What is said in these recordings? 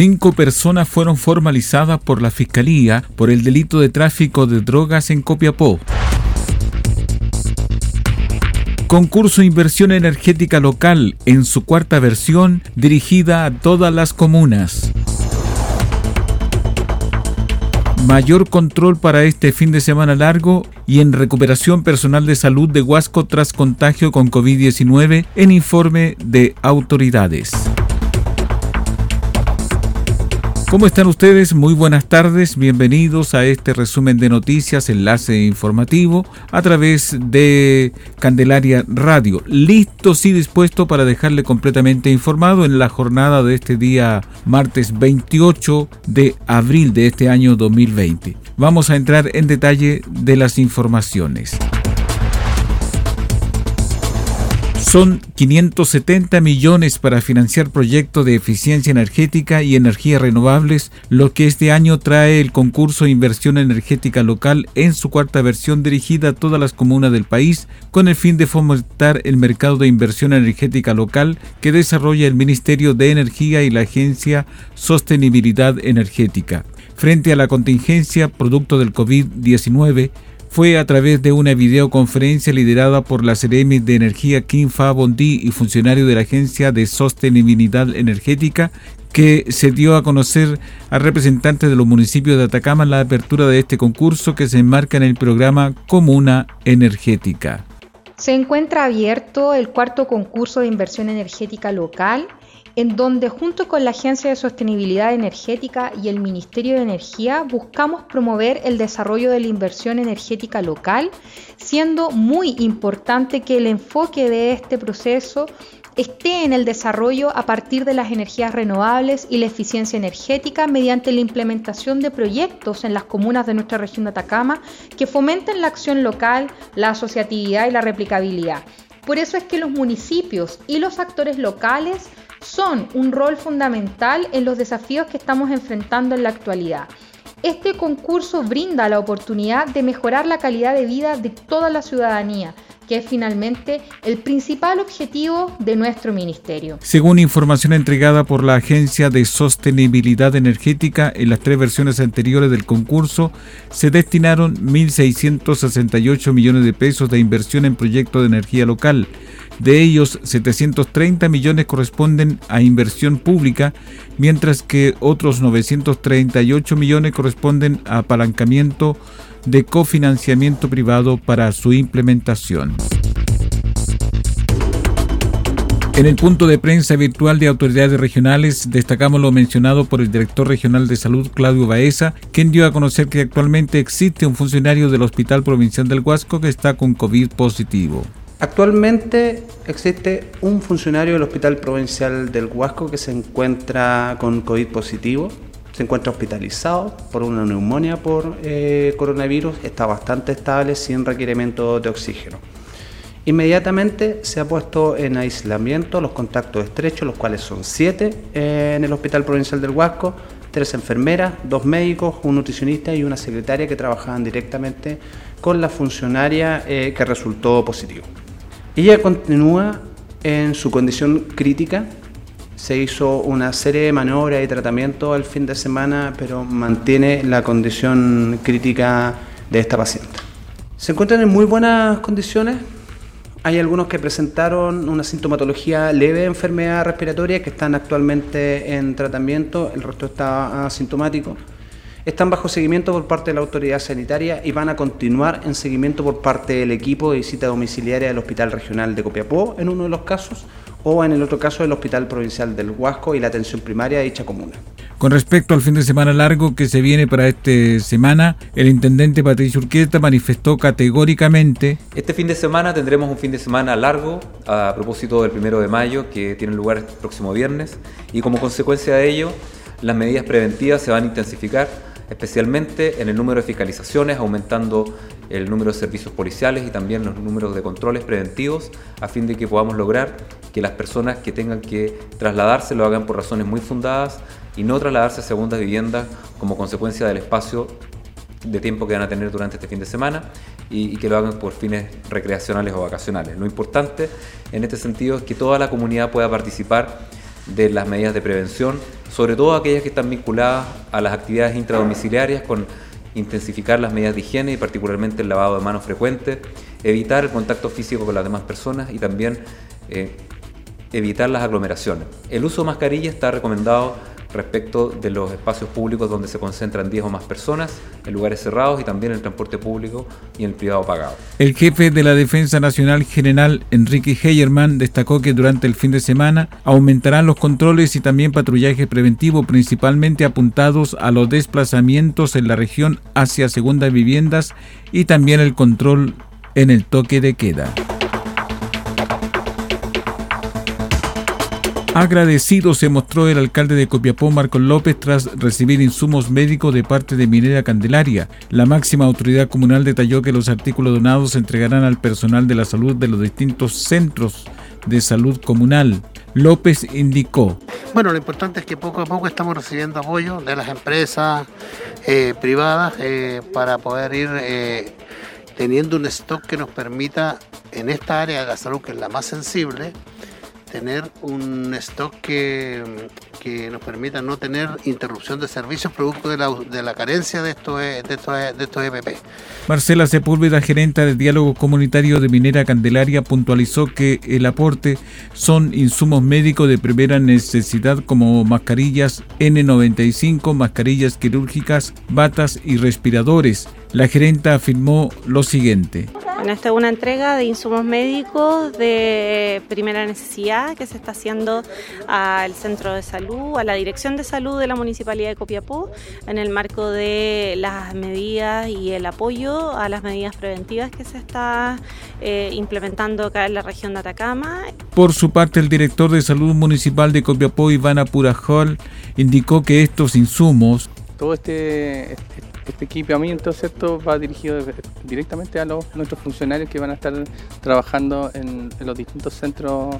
Cinco personas fueron formalizadas por la Fiscalía por el delito de tráfico de drogas en Copiapó. Concurso Inversión Energética Local en su cuarta versión dirigida a todas las comunas. Mayor control para este fin de semana largo y en recuperación personal de salud de Huasco tras contagio con COVID-19 en informe de autoridades. ¿Cómo están ustedes? Muy buenas tardes, bienvenidos a este resumen de noticias, enlace informativo a través de Candelaria Radio. Listos y dispuesto para dejarle completamente informado en la jornada de este día martes 28 de abril de este año 2020. Vamos a entrar en detalle de las informaciones. Son 570 millones para financiar proyectos de eficiencia energética y energías renovables, lo que este año trae el concurso inversión energética local en su cuarta versión dirigida a todas las comunas del país con el fin de fomentar el mercado de inversión energética local que desarrolla el Ministerio de Energía y la Agencia Sostenibilidad Energética. Frente a la contingencia producto del COVID-19, fue a través de una videoconferencia liderada por la Ceremi de Energía Kim Fa Bondi y funcionario de la Agencia de Sostenibilidad Energética que se dio a conocer a representantes de los municipios de Atacama la apertura de este concurso que se enmarca en el programa Comuna Energética. Se encuentra abierto el cuarto concurso de inversión energética local en donde junto con la Agencia de Sostenibilidad Energética y el Ministerio de Energía buscamos promover el desarrollo de la inversión energética local, siendo muy importante que el enfoque de este proceso esté en el desarrollo a partir de las energías renovables y la eficiencia energética mediante la implementación de proyectos en las comunas de nuestra región de Atacama que fomenten la acción local, la asociatividad y la replicabilidad. Por eso es que los municipios y los actores locales son un rol fundamental en los desafíos que estamos enfrentando en la actualidad. Este concurso brinda la oportunidad de mejorar la calidad de vida de toda la ciudadanía, que es finalmente el principal objetivo de nuestro ministerio. Según información entregada por la Agencia de Sostenibilidad Energética, en las tres versiones anteriores del concurso se destinaron 1.668 millones de pesos de inversión en proyectos de energía local de ellos, 730 millones corresponden a inversión pública, mientras que otros 938 millones corresponden a apalancamiento de cofinanciamiento privado para su implementación. En el punto de prensa virtual de autoridades regionales destacamos lo mencionado por el director regional de salud Claudio Baeza, quien dio a conocer que actualmente existe un funcionario del Hospital Provincial del Huasco que está con COVID positivo. Actualmente existe un funcionario del Hospital Provincial del Huasco que se encuentra con COVID positivo, se encuentra hospitalizado por una neumonía por eh, coronavirus, está bastante estable sin requerimiento de oxígeno. Inmediatamente se ha puesto en aislamiento los contactos estrechos, los cuales son siete eh, en el Hospital Provincial del Huasco, tres enfermeras, dos médicos, un nutricionista y una secretaria que trabajaban directamente con la funcionaria eh, que resultó positivo. Ella continúa en su condición crítica. Se hizo una serie de maniobras y tratamientos el fin de semana, pero mantiene la condición crítica de esta paciente. Se encuentran en muy buenas condiciones. Hay algunos que presentaron una sintomatología leve de enfermedad respiratoria que están actualmente en tratamiento, el resto está asintomático. están bajo seguimiento por parte de la autoridad sanitaria y van a continuar en seguimiento por parte del equipo de visita domiciliaria del Hospital Regional de Copiapó en uno de los casos o en el otro caso del Hospital Provincial del Huasco y la atención primaria de dicha comuna. Con respecto al fin de semana largo que se viene para esta semana, el intendente Patricio Urquieta manifestó categóricamente Este fin de semana tendremos un fin de semana largo a propósito del primero de mayo que tiene lugar el próximo viernes y como consecuencia de ello las medidas preventivas se van a intensificar especialmente en el número de fiscalizaciones, aumentando el número de servicios policiales y también los números de controles preventivos a fin de que podamos lograr que las personas que tengan que trasladarse lo hagan por razones muy fundadas y no trasladarse a segundas viviendas como consecuencia del espacio de tiempo que van a tener durante este fin de semana y, que lo hagan por fines recreacionales o vacacionales. Lo importante en este sentido es que toda la comunidad pueda participar de las medidas de prevención, sobre todo aquellas que están vinculadas a las actividades intradomiciliarias con intensificar las medidas de higiene y particularmente el lavado de manos frecuente, evitar el contacto físico con las demás personas y también eh, evitar las aglomeraciones. El uso de mascarilla está recomendado respecto de los espacios públicos donde se concentran 10 o más personas, en lugares cerrados y también en el transporte público y en el privado pagado. El jefe de la Defensa Nacional General Enrique Heyerman destacó que durante el fin de semana aumentarán los controles y también patrullaje preventivo principalmente apuntados a los desplazamientos en la región hacia segundas viviendas y también el control en el toque de queda. Agradecido se mostró el alcalde de Copiapó, Marcos López, tras recibir insumos médicos de parte de Minera Candelaria. La máxima autoridad comunal detalló que los artículos donados se entregarán al personal de la salud de los distintos centros de salud comunal. López indicó. Bueno, lo importante es que poco a poco estamos recibiendo apoyo de las empresas eh, privadas eh, para poder ir eh, teniendo un stock que nos permita en esta área de la salud, que es la más sensible, tener un stock que, nos permita no tener interrupción de servicios producto de la, de la carencia de estos, de, estos, de estos EPP. Marcela Sepúlveda, gerente del diálogo comunitario de Minera Candelaria, puntualizó que el aporte son insumos médicos de primera necesidad como mascarillas N95, mascarillas quirúrgicas, batas y respiradores. La gerenta afirmó lo siguiente. Bueno, esta es una entrega de insumos médicos de primera necesidad que se está haciendo al centro de salud, a la dirección de salud de la Municipalidad de Copiapó, en el marco de las medidas y el apoyo a las medidas preventivas que se está eh, implementando acá en la región de Atacama. Por su parte, el director de salud municipal de Copiapó, Iván Apurajol, indicó que estos insumos todo este, este equipamiento ¿cierto? va dirigido directamente a nuestros funcionarios que van a estar trabajando en, los distintos centros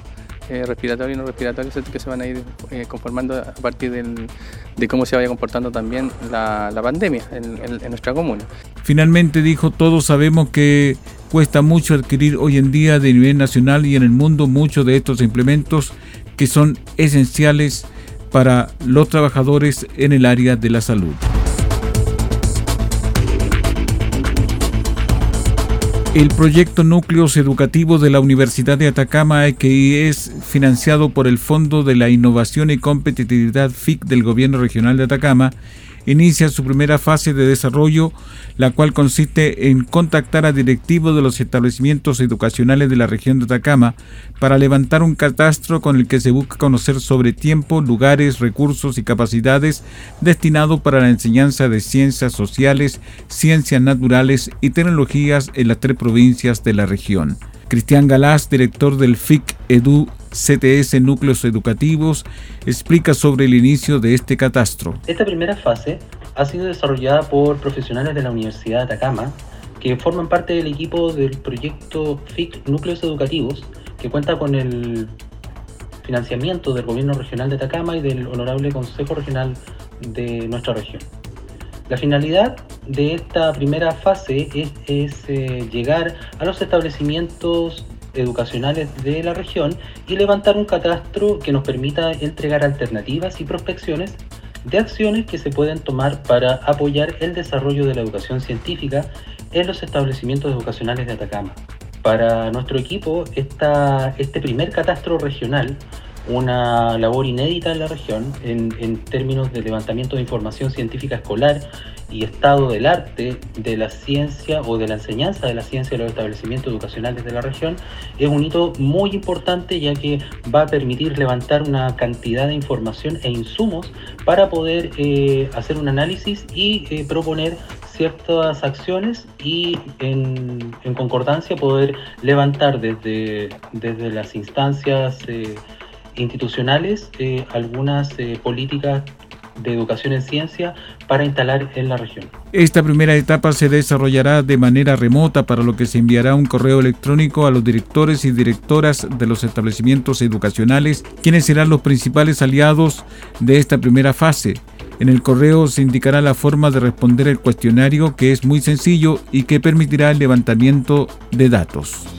eh, respiratorios y no respiratorios que se van a ir eh, conformando a partir de cómo se vaya comportando también la, pandemia en, nuestra comuna. Finalmente dijo, todos sabemos que cuesta mucho adquirir hoy en día de nivel nacional y en el mundo muchos de estos implementos que son esenciales para los trabajadores en el área de la salud. El proyecto Núcleos Educativos de la Universidad de Atacama, que es financiado por el Fondo de la Innovación y Competitividad FIC del Gobierno Regional de Atacama, inicia su primera fase de desarrollo, la cual consiste en contactar a directivos de los establecimientos educacionales de la región de Atacama para levantar un catastro con el que se busca conocer sobre tiempo, lugares, recursos y capacidades destinado para la enseñanza de ciencias sociales, ciencias naturales y tecnologías en las tres provincias de la región. Cristian Galás, director del FIC Edu CTS Núcleos Educativos, explica sobre el inicio de este catastro. Esta primera fase ha sido desarrollada por profesionales de la Universidad de Atacama, que forman parte del equipo del proyecto FIC Núcleos Educativos, que cuenta con el financiamiento del Gobierno Regional de Atacama y del Honorable Consejo Regional de nuestra región. La finalidad de esta primera fase es, eh, llegar a los establecimientos educacionales de la región y levantar un catastro que nos permita entregar alternativas y prospecciones de acciones que se pueden tomar para apoyar el desarrollo de la educación científica en los establecimientos educacionales de Atacama. Para nuestro equipo, esta, este primer catastro regional una labor inédita en la región en, en, términos de levantamiento de información científica escolar y estado del arte de la ciencia o de la enseñanza de la ciencia de los establecimientos educacionales de la región. Es un hito muy importante ya que va a permitir levantar una cantidad de información e insumos para poder eh, hacer un análisis y eh, proponer ciertas acciones y en, en, concordancia poder levantar desde, desde las instancias eh, institucionales eh, algunas eh, políticas de educación en ciencia para instalar en la región. Esta primera etapa se desarrollará de manera remota, para lo que se enviará un correo electrónico a los directores y directoras de los establecimientos educacionales, quienes serán los principales aliados de esta primera fase. En el correo se indicará la forma de responder el cuestionario, que es muy sencillo y que permitirá el levantamiento de datos.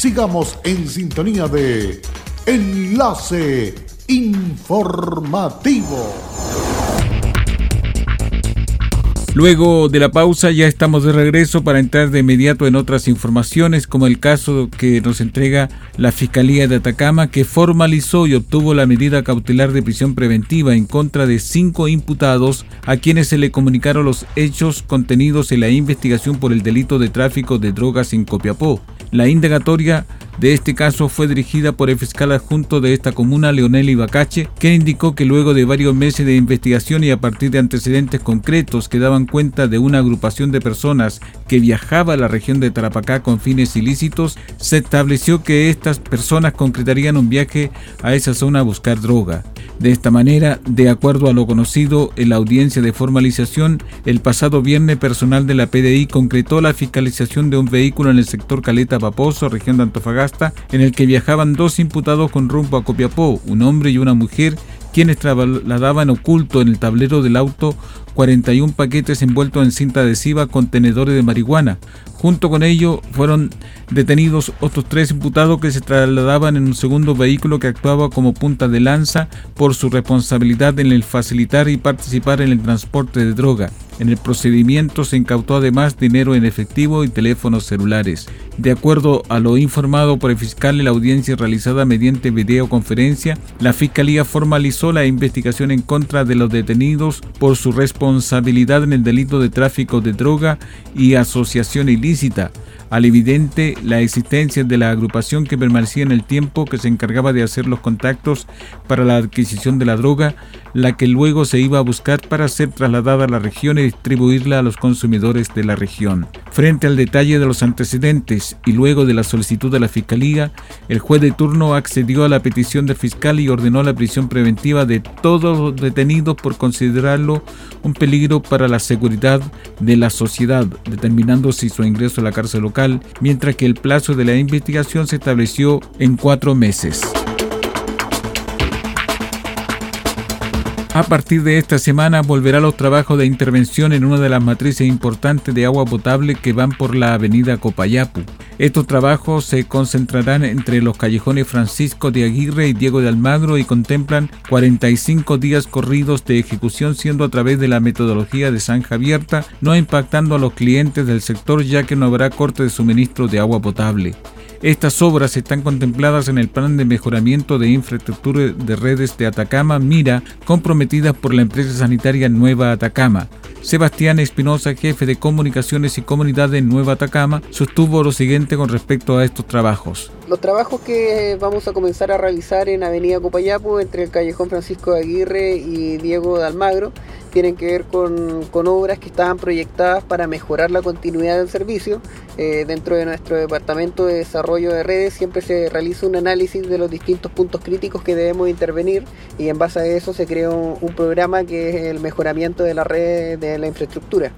sigamos en sintonía de Enlace Informativo. Luego de la pausa ya estamos de regreso para entrar de inmediato en otras informaciones, como el caso que nos entrega la Fiscalía de Atacama, que formalizó y obtuvo la medida cautelar de prisión preventiva en contra de cinco imputados a quienes se le comunicaron los hechos contenidos en la investigación por el delito de tráfico de drogas en Copiapó. La indagatoria de este caso fue dirigida por el fiscal adjunto de esta comuna, Leonel Ibacache, quien indicó que luego de varios meses de investigación y a partir de antecedentes concretos que daban cuenta de una agrupación de personas que viajaba a la región de Tarapacá con fines ilícitos, se estableció que estas personas concretarían un viaje a esa zona a buscar droga. De esta manera, de acuerdo a lo conocido en la audiencia de formalización, el pasado viernes personal de la PDI concretó la fiscalización de un vehículo en el sector Caleta Paposo, región de Antofagasta, en el que viajaban dos imputados con rumbo a Copiapó, un hombre y una mujer, quienes trasladaban oculto en el tablero del auto 41 paquetes envueltos en cinta adhesiva contenedores de marihuana. Junto con ello fueron detenidos otros tres imputados que se trasladaban en un segundo vehículo que actuaba como punta de lanza por su responsabilidad en el facilitar y participar en el transporte de droga. En el procedimiento se incautó además dinero en efectivo y teléfonos celulares. De acuerdo a lo informado por el fiscal en la audiencia realizada mediante videoconferencia, la Fiscalía formalizó la investigación en contra de los detenidos por su responsabilidad en el delito de tráfico de droga y asociación ilícita al evidente la existencia de la agrupación que permanecía en el tiempo que se encargaba de hacer los contactos para la adquisición de la droga, la que luego se iba a buscar para ser trasladada a la región y distribuirla a los consumidores de la región. Frente al detalle de los antecedentes y luego de la solicitud de la Fiscalía, el juez de turno accedió a la petición del fiscal y ordenó la prisión preventiva de todos los detenidos por considerarlo un peligro para la seguridad de la sociedad, determinando si su ingreso a la cárcel local mientras que el plazo de la investigación se estableció en cuatro meses. A partir de esta semana volverá los trabajos de intervención en una de las matrices importantes de agua potable que van por la avenida Copayapu. Estos trabajos se concentrarán entre los callejones Francisco de Aguirre y Diego de Almagro y contemplan 45 días corridos de ejecución siendo a través de la metodología de zanja abierta, no impactando a los clientes del sector ya que no habrá corte de suministro de agua potable. Estas obras están contempladas en el Plan de Mejoramiento de Infraestructura de Redes de Atacama, Mira, comprometidas por la empresa sanitaria Nueva Atacama. Sebastián Espinosa, jefe de Comunicaciones y Comunidad de Nueva Atacama, sostuvo lo siguiente con respecto a estos trabajos. Los trabajos que vamos a comenzar a realizar en Avenida Copayapo, entre el Callejón Francisco de Aguirre y Diego de Almagro, tienen que ver con, obras que estaban proyectadas para mejorar la continuidad del servicio. Eh, dentro de nuestro departamento de desarrollo de redes siempre se realiza un análisis de los distintos puntos críticos que debemos intervenir y en base a eso se crea un, programa que es el mejoramiento de la red de la infraestructura.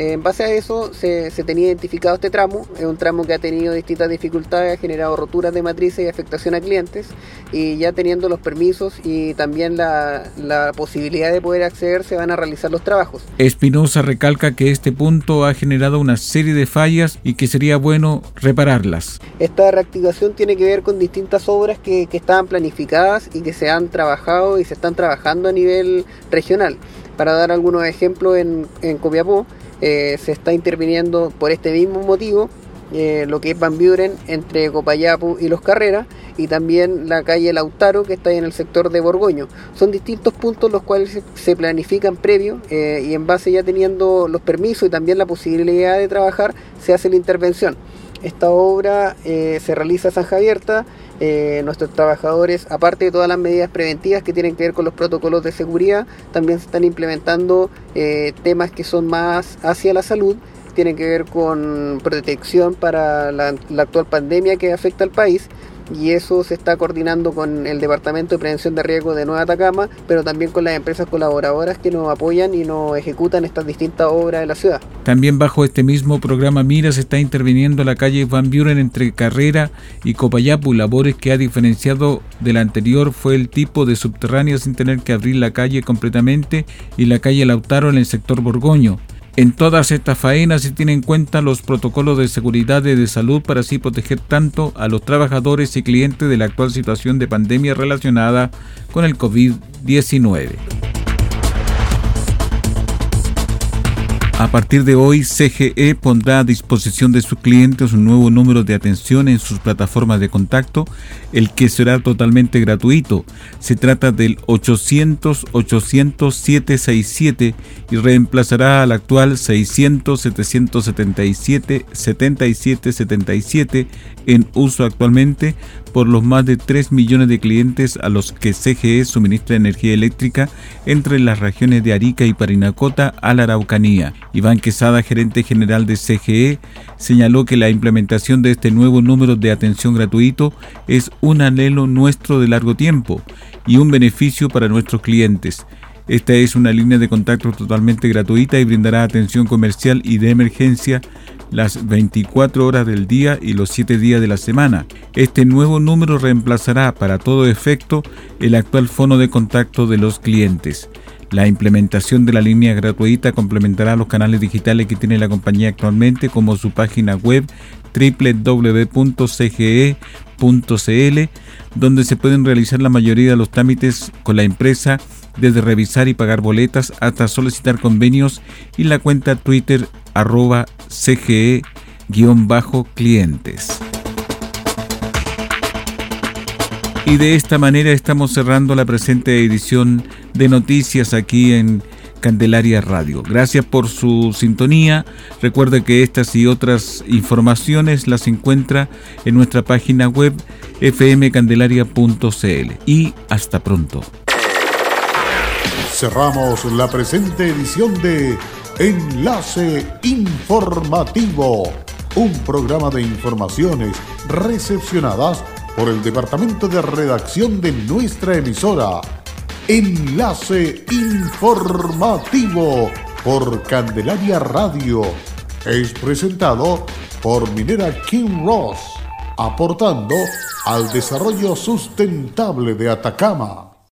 En base a eso se, tenía identificado este tramo, es un tramo que ha tenido distintas dificultades, ha generado roturas de matrices y afectación a clientes y ya teniendo los permisos y también la, la posibilidad de poder acceder se van a realizar los trabajos. Espinosa recalca que este punto ha generado una serie de fallas y que sería bueno repararlas. Esta reactivación tiene que ver con distintas obras que, que estaban planificadas y que se han trabajado y se están trabajando a nivel regional. Para dar algunos ejemplos en, en Copiapó, eh, se está interviniendo por este mismo motivo eh, lo que es Van entre Copayapu y Los Carreras y también la calle Lautaro que está en el sector de Borgoño. Son distintos puntos los cuales se, planifican previo eh, y en base ya teniendo los permisos y también la posibilidad de trabajar se hace la intervención. Esta obra se realiza a San Javierta eh, nuestros trabajadores, aparte de todas las medidas preventivas que tienen que ver con los protocolos de seguridad, también se están implementando eh, temas que son más hacia la salud, tienen que ver con protección para la actual pandemia que afecta al país y eso se está coordinando con el Departamento de Prevención de Riesgo de Nueva Atacama, pero también con las empresas colaboradoras que nos apoyan y nos ejecutan estas distintas obras de la ciudad. También bajo este mismo programa Mira se está interviniendo la calle Van Buren entre Carrera y Copayapu, labores que ha diferenciado de la anterior fue el tipo de subterránea sin tener que abrir la calle completamente y la calle Lautaro en el sector Borgoño. En todas estas faenas se tienen en cuenta los protocolos de seguridad y de salud para así proteger tanto a los trabajadores y clientes de la actual situación de pandemia relacionada con el COVID-19. A partir de hoy, CGE pondrá a disposición de sus clientes un nuevo número de atención en sus plataformas de contacto, el que será totalmente gratuito. Se trata del 800-800-767 y reemplazará al actual 600-777-7777 en uso actualmente por los más de 3 millones de clientes a los que CGE suministra energía eléctrica entre las regiones de Arica y Parinacota a la Araucanía. Iván Quesada, gerente general de CGE, señaló que la implementación de este nuevo número de atención gratuito es un anhelo nuestro de largo tiempo y un beneficio para nuestros clientes. Esta es una línea de contacto totalmente gratuita y brindará atención comercial y de emergencia las 24 horas del día y los 7 días de la semana. Este nuevo número reemplazará para todo efecto el actual fono de contacto de los clientes. La implementación de la línea gratuita complementará los canales digitales que tiene la compañía actualmente como su página web www.cge.cl donde se pueden realizar la mayoría de los trámites con la empresa desde revisar y pagar boletas hasta solicitar convenios y la cuenta Twitter arroba CGE-clientes. Y de esta manera estamos cerrando la presente edición de noticias aquí en Candelaria Radio. Gracias por su sintonía. Recuerde que estas y otras informaciones las encuentra en nuestra página web fmcandelaria.cl. Y hasta pronto. Cerramos la presente edición de Enlace Informativo, un programa de informaciones recepcionadas por el Departamento de Redacción de nuestra emisora. Enlace Informativo por Candelaria Radio. Es presentado por Minera King Ross, aportando al desarrollo sustentable de Atacama.